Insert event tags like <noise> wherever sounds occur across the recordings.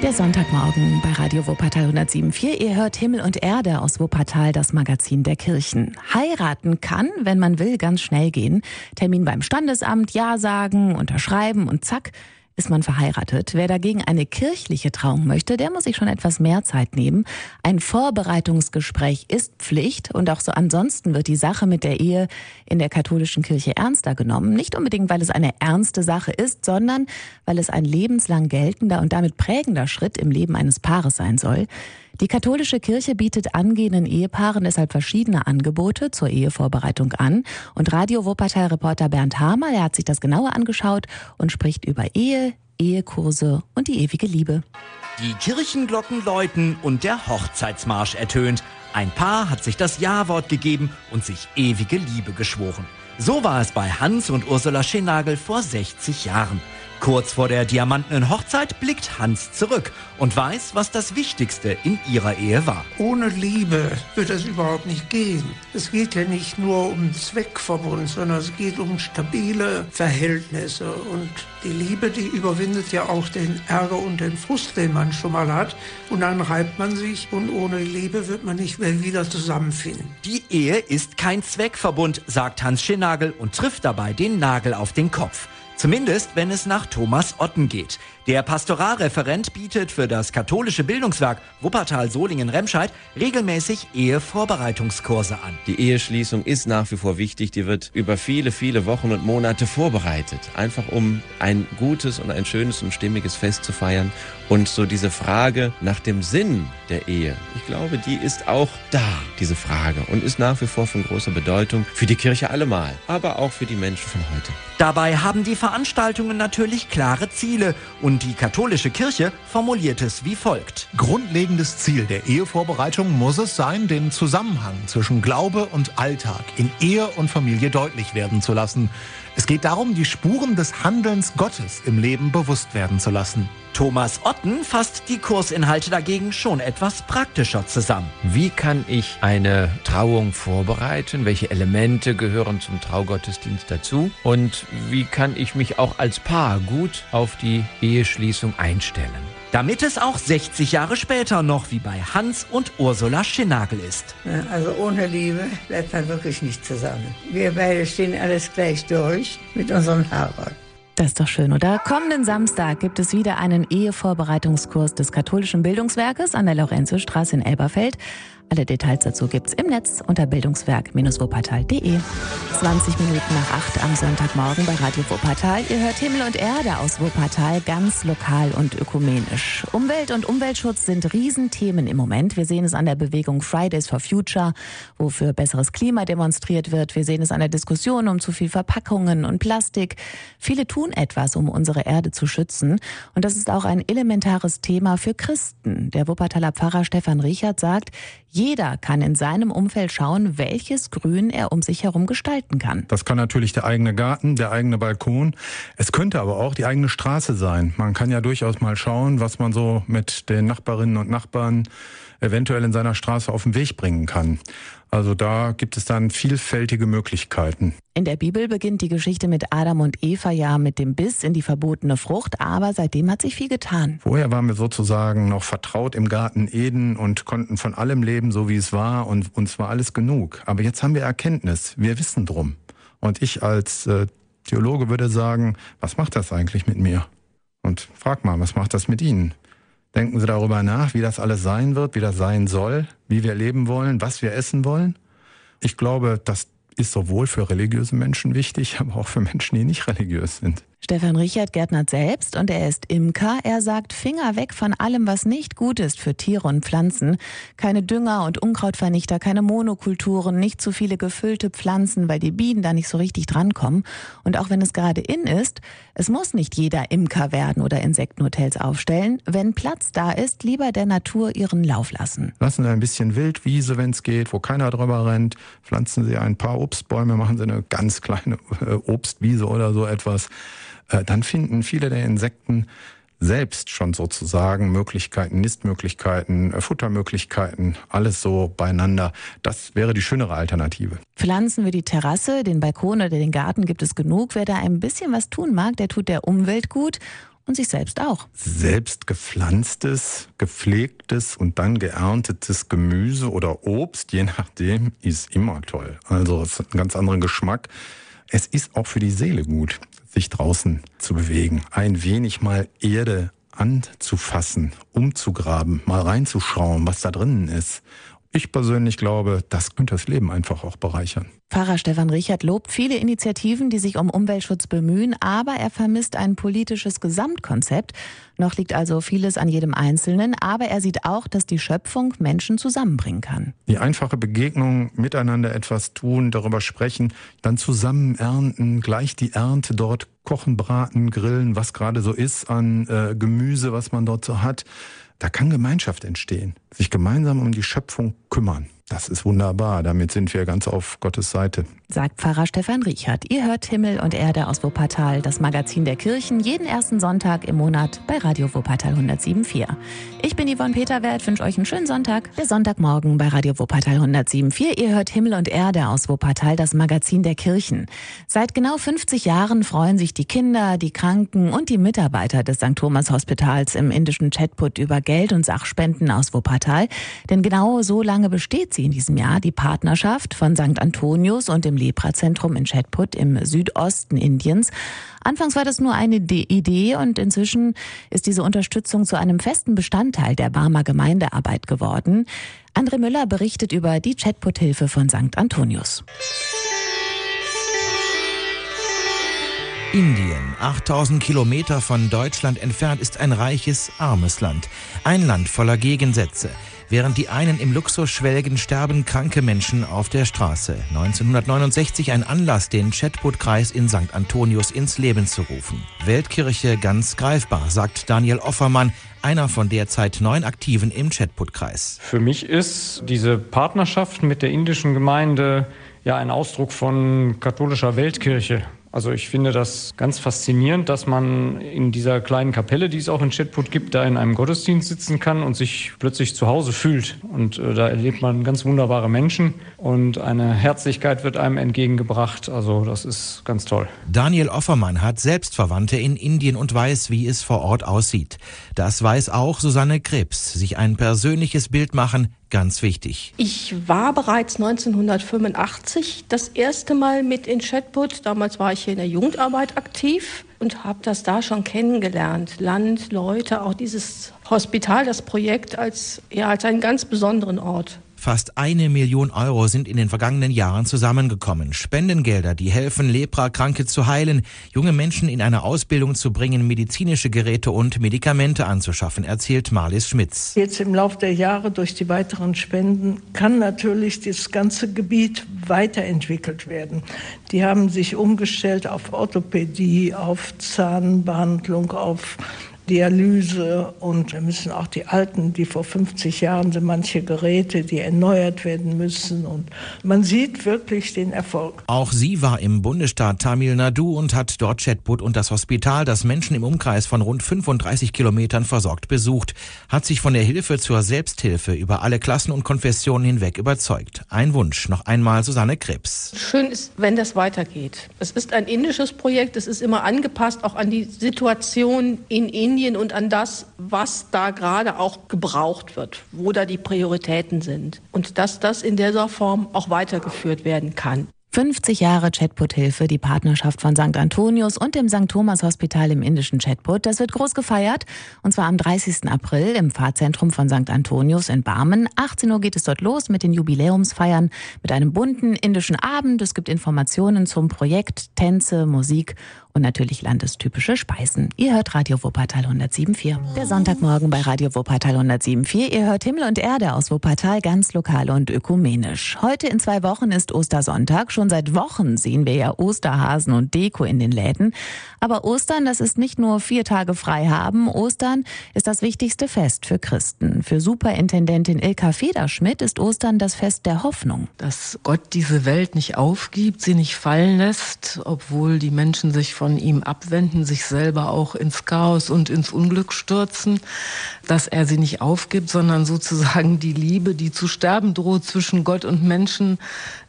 Der Sonntagmorgen bei Radio Wuppertal 107.4. Ihr hört Himmel und Erde aus Wuppertal, das Magazin der Kirchen. Heiraten kann, wenn man will, ganz schnell gehen. Termin beim Standesamt, Ja sagen, unterschreiben und zack, ist man verheiratet. Wer dagegen eine kirchliche Trauung möchte, der muss sich schon etwas mehr Zeit nehmen. Ein Vorbereitungsgespräch ist Pflicht und auch so ansonsten wird die Sache mit der Ehe in der katholischen Kirche ernster genommen. Nicht unbedingt, weil es eine ernste Sache ist, sondern weil es ein lebenslang geltender und damit prägender Schritt im Leben eines Paares sein soll. Die katholische Kirche bietet angehenden Ehepaaren deshalb verschiedene Angebote zur Ehevorbereitung an. Und Radio Wuppertal-Reporter Bernd Hamer, der hat sich das genauer angeschaut und spricht über Ehe, Ehekurse und die ewige Liebe. Die Kirchenglocken läuten und der Hochzeitsmarsch ertönt. Ein Paar hat sich das Ja-Wort gegeben und sich ewige Liebe geschworen. So war es bei Hans und Ursula Schenagel vor 60 Jahren. Kurz vor der diamantenen Hochzeit blickt Hans zurück und weiß, was das Wichtigste in ihrer Ehe war. Ohne Liebe wird es überhaupt nicht gehen. Es geht ja nicht nur um Zweckverbund, sondern es geht um stabile Verhältnisse. Und die Liebe, die überwindet ja auch den Ärger und den Frust, den man schon mal hat. Und dann reibt man sich und ohne Liebe wird man nicht mehr wieder zusammenfinden. Die Ehe ist kein Zweckverbund, sagt Hans Schenagel und trifft dabei den Nagel auf den Kopf. Zumindest, wenn es nach Thomas Otten geht. Der Pastoralreferent bietet für das katholische Bildungswerk Wuppertal-Solingen-Remscheid regelmäßig Ehevorbereitungskurse an. Die Eheschließung ist nach wie vor wichtig. Die wird über viele, viele Wochen und Monate vorbereitet. Einfach um ein gutes und ein schönes und stimmiges Fest zu feiern. Und so diese Frage nach dem Sinn der Ehe, ich glaube, die ist auch da, diese Frage. Und ist nach wie vor von großer Bedeutung für die Kirche allemal, aber auch für die Menschen von heute. Dabei haben die Veranstaltungen natürlich klare Ziele und die katholische Kirche formuliert es wie folgt. Grundlegendes Ziel der Ehevorbereitung muss es sein, den Zusammenhang zwischen Glaube und Alltag in Ehe und Familie deutlich werden zu lassen. Es geht darum, die Spuren des Handelns Gottes im Leben bewusst werden zu lassen. Thomas Otten fasst die Kursinhalte dagegen schon etwas praktischer zusammen. Wie kann ich eine Trauung vorbereiten? Welche Elemente gehören zum Traugottesdienst dazu? Und wie kann ich mich auch als Paar gut auf die Eheschließung einstellen? Damit es auch 60 Jahre später noch wie bei Hans und Ursula Schinagel ist. Also ohne Liebe bleibt man wirklich nicht zusammen. Wir beide stehen alles gleich durch mit unserem Heirat. Das ist doch schön, oder? Kommenden Samstag gibt es wieder einen Ehevorbereitungskurs des katholischen Bildungswerkes an der Lorenzostraße in Elberfeld. Alle Details dazu gibt's im Netz unter bildungswerk-wuppertal.de. 20 Minuten nach 8 am Sonntagmorgen bei Radio Wuppertal. Ihr hört Himmel und Erde aus Wuppertal, ganz lokal und ökumenisch. Umwelt und Umweltschutz sind Riesenthemen im Moment. Wir sehen es an der Bewegung Fridays for Future, wo für besseres Klima demonstriert wird. Wir sehen es an der Diskussion um zu viel Verpackungen und Plastik. Viele tun etwas, um unsere Erde zu schützen. Und das ist auch ein elementares Thema für Christen. Der Wuppertaler Pfarrer Stefan Richard sagt, jeder kann in seinem Umfeld schauen, welches Grün er um sich herum gestalten kann. Das kann natürlich der eigene Garten, der eigene Balkon. Es könnte aber auch die eigene Straße sein. Man kann ja durchaus mal schauen, was man so mit den Nachbarinnen und Nachbarn eventuell in seiner Straße auf den Weg bringen kann. Also da gibt es dann vielfältige Möglichkeiten. In der Bibel beginnt die Geschichte mit Adam und Eva ja mit dem Biss in die verbotene Frucht, aber seitdem hat sich viel getan. Vorher waren wir sozusagen noch vertraut im Garten Eden und konnten von allem leben, so wie es war und uns war alles genug. Aber jetzt haben wir Erkenntnis, wir wissen drum. Und ich als äh, Theologe würde sagen, was macht das eigentlich mit mir? Und frag mal, was macht das mit Ihnen? Denken Sie darüber nach, wie das alles sein wird, wie das sein soll, wie wir leben wollen, was wir essen wollen? Ich glaube, das ist sowohl für religiöse Menschen wichtig, <laughs> aber auch für Menschen, die nicht religiös sind. Stefan Richard gärtnert selbst und er ist Imker. Er sagt, Finger weg von allem, was nicht gut ist für Tiere und Pflanzen. Keine Dünger und Unkrautvernichter, keine Monokulturen, nicht zu viele gefüllte Pflanzen, weil die Bienen da nicht so richtig drankommen. Und auch wenn es gerade in ist, es muss nicht jeder Imker werden oder Insektenhotels aufstellen. Wenn Platz da ist, lieber der Natur ihren Lauf lassen. Lassen Sie ein bisschen Wildwiese, wenn es geht, wo keiner drüber rennt. Pflanzen Sie ein paar Obstbäume, machen Sie eine ganz kleine äh, Obstwiese oder so etwas. Äh, dann finden viele der Insekten selbst schon sozusagen Möglichkeiten, Nistmöglichkeiten, äh, Futtermöglichkeiten, alles so beieinander. Das wäre die schönere Alternative. Pflanzen wir die Terrasse, den Balkon oder den Garten gibt es genug. Wer da ein bisschen was tun mag, der tut der Umwelt gut und sich selbst auch. Selbst gepflanztes, gepflegtes und dann geerntetes Gemüse oder Obst, je nachdem, ist immer toll. Also es hat einen ganz anderen Geschmack. Es ist auch für die Seele gut, sich draußen zu bewegen. Ein wenig mal Erde anzufassen, umzugraben, mal reinzuschauen, was da drinnen ist. Ich persönlich glaube, das könnte das Leben einfach auch bereichern. Pfarrer Stefan Richard lobt viele Initiativen, die sich um Umweltschutz bemühen, aber er vermisst ein politisches Gesamtkonzept. Noch liegt also vieles an jedem Einzelnen, aber er sieht auch, dass die Schöpfung Menschen zusammenbringen kann. Die einfache Begegnung, miteinander etwas tun, darüber sprechen, dann zusammen ernten, gleich die Ernte dort kochen, braten, grillen, was gerade so ist an äh, Gemüse, was man dort so hat. Da kann Gemeinschaft entstehen, sich gemeinsam um die Schöpfung kümmern. Das ist wunderbar. Damit sind wir ganz auf Gottes Seite. Sagt Pfarrer Stefan Riechert. Ihr hört Himmel und Erde aus Wuppertal, das Magazin der Kirchen, jeden ersten Sonntag im Monat bei Radio Wuppertal 107.4. Ich bin Yvonne Peterwert, wünsche euch einen schönen Sonntag. Der Sonntagmorgen bei Radio Wuppertal 107.4. Ihr hört Himmel und Erde aus Wuppertal, das Magazin der Kirchen. Seit genau 50 Jahren freuen sich die Kinder, die Kranken und die Mitarbeiter des St. Thomas Hospitals im indischen Chatput über Geld und Sachspenden aus Wuppertal. Denn genau so lange besteht sie in diesem Jahr, die Partnerschaft von St. Antonius und dem Lepra-Zentrum in Chatput im Südosten Indiens. Anfangs war das nur eine Idee und inzwischen ist diese Unterstützung zu einem festen Bestandteil der Barmer Gemeindearbeit geworden. André Müller berichtet über die Chatput-Hilfe von St. Antonius. Indien, 8000 Kilometer von Deutschland entfernt, ist ein reiches, armes Land. Ein Land voller Gegensätze. Während die einen im Luxus schwelgen, sterben kranke Menschen auf der Straße. 1969 ein Anlass, den Chatput-Kreis in St. Antonius ins Leben zu rufen. Weltkirche ganz greifbar, sagt Daniel Offermann, einer von derzeit neun Aktiven im Chatput-Kreis. Für mich ist diese Partnerschaft mit der indischen Gemeinde ja ein Ausdruck von katholischer Weltkirche. Also ich finde das ganz faszinierend, dass man in dieser kleinen Kapelle, die es auch in Chetput gibt, da in einem Gottesdienst sitzen kann und sich plötzlich zu Hause fühlt. Und äh, da erlebt man ganz wunderbare Menschen und eine Herzlichkeit wird einem entgegengebracht. Also das ist ganz toll. Daniel Offermann hat selbst Verwandte in Indien und weiß, wie es vor Ort aussieht. Das weiß auch Susanne Krebs. Sich ein persönliches Bild machen, ganz wichtig. Ich war bereits 1985 das erste Mal mit in Chatput. Damals war ich hier in der Jugendarbeit aktiv und habe das da schon kennengelernt. Land, Leute, auch dieses Hospital, das Projekt als, ja, als einen ganz besonderen Ort. Fast eine Million Euro sind in den vergangenen Jahren zusammengekommen. Spendengelder, die helfen, Lepra-Kranke zu heilen, junge Menschen in eine Ausbildung zu bringen, medizinische Geräte und Medikamente anzuschaffen, erzählt Marlies Schmitz. Jetzt im Laufe der Jahre durch die weiteren Spenden kann natürlich das ganze Gebiet weiterentwickelt werden. Die haben sich umgestellt auf Orthopädie, auf Zahnbehandlung, auf Dialyse und wir müssen auch die alten, die vor 50 Jahren sind, manche Geräte, die erneuert werden müssen und man sieht wirklich den Erfolg. Auch sie war im Bundesstaat Tamil Nadu und hat dort Chatput und das Hospital, das Menschen im Umkreis von rund 35 Kilometern versorgt, besucht, hat sich von der Hilfe zur Selbsthilfe über alle Klassen und Konfessionen hinweg überzeugt. Ein Wunsch, noch einmal Susanne Krebs. Schön ist, wenn das weitergeht. Es ist ein indisches Projekt, es ist immer angepasst auch an die Situation in Indien Indien und an das, was da gerade auch gebraucht wird, wo da die Prioritäten sind. Und dass das in dieser Form auch weitergeführt werden kann. 50 Jahre Chatput-Hilfe, die Partnerschaft von St. Antonius und dem St. Thomas Hospital im indischen Chatput. Das wird groß gefeiert und zwar am 30. April im Pfarrzentrum von St. Antonius in Barmen. 18 Uhr geht es dort los mit den Jubiläumsfeiern mit einem bunten indischen Abend. Es gibt Informationen zum Projekt, Tänze, Musik und natürlich landestypische Speisen. Ihr hört Radio Wuppertal 107.4. Der Sonntagmorgen bei Radio Wuppertal 107.4. Ihr hört Himmel und Erde aus Wuppertal ganz lokal und ökumenisch. Heute in zwei Wochen ist Ostersonntag. Schon seit Wochen sehen wir ja Osterhasen und Deko in den Läden. Aber Ostern, das ist nicht nur vier Tage frei haben. Ostern ist das wichtigste Fest für Christen. Für Superintendentin Ilka Federschmidt ist Ostern das Fest der Hoffnung. Dass Gott diese Welt nicht aufgibt, sie nicht fallen lässt, obwohl die Menschen sich von von ihm abwenden, sich selber auch ins Chaos und ins Unglück stürzen, dass er sie nicht aufgibt, sondern sozusagen die Liebe, die zu sterben droht zwischen Gott und Menschen,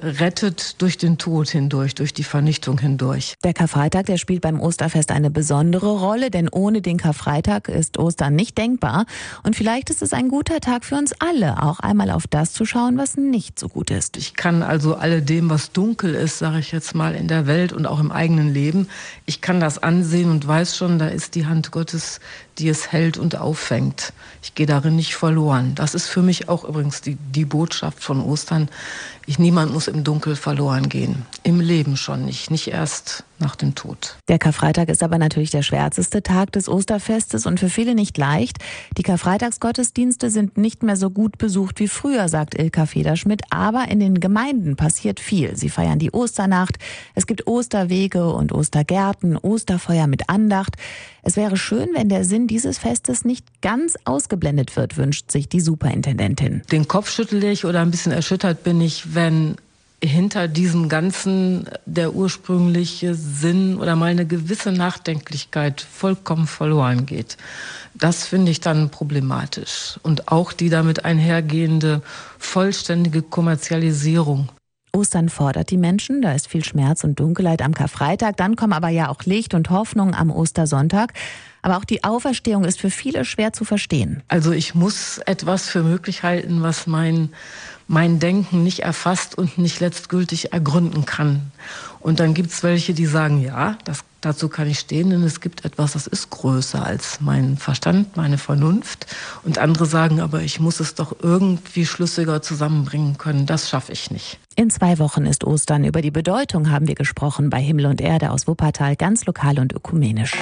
rettet durch den Tod hindurch, durch die Vernichtung hindurch. Der Karfreitag, der spielt beim Osterfest eine besondere Rolle, denn ohne den Karfreitag ist Ostern nicht denkbar. Und vielleicht ist es ein guter Tag für uns alle, auch einmal auf das zu schauen, was nicht so gut ist. Ich kann also alledem, was dunkel ist, sage ich jetzt mal, in der Welt und auch im eigenen Leben, ich kann das ansehen und weiß schon, da ist die Hand Gottes, die es hält und auffängt. Ich gehe darin nicht verloren. Das ist für mich auch übrigens die, die Botschaft von Ostern. Ich, niemand muss im Dunkel verloren gehen. Im Leben schon nicht, nicht erst nach dem Tod. Der Karfreitag ist aber natürlich der schwärzeste Tag des Osterfestes und für viele nicht leicht. Die Karfreitagsgottesdienste sind nicht mehr so gut besucht wie früher, sagt Ilka Federschmidt, aber in den Gemeinden passiert viel. Sie feiern die Osternacht, es gibt Osterwege und Ostergärten, Osterfeuer mit Andacht. Es wäre schön, wenn der Sinn dieses Festes nicht ganz ausgeblendet wird, wünscht sich die Superintendentin. Den Kopf schüttel ich oder ein bisschen erschüttert bin ich, wenn hinter diesem Ganzen der ursprüngliche Sinn oder mal eine gewisse Nachdenklichkeit vollkommen verloren geht. Das finde ich dann problematisch. Und auch die damit einhergehende vollständige Kommerzialisierung Ostern fordert die Menschen, da ist viel Schmerz und Dunkelheit am Karfreitag, dann kommen aber ja auch Licht und Hoffnung am Ostersonntag. Aber auch die Auferstehung ist für viele schwer zu verstehen. Also ich muss etwas für möglich halten, was mein, mein Denken nicht erfasst und nicht letztgültig ergründen kann. Und dann gibt es welche, die sagen, ja, das, dazu kann ich stehen, denn es gibt etwas, das ist größer als mein Verstand, meine Vernunft. Und andere sagen, aber ich muss es doch irgendwie schlüssiger zusammenbringen können. Das schaffe ich nicht. In zwei Wochen ist Ostern. Über die Bedeutung haben wir gesprochen bei Himmel und Erde aus Wuppertal, ganz lokal und ökumenisch.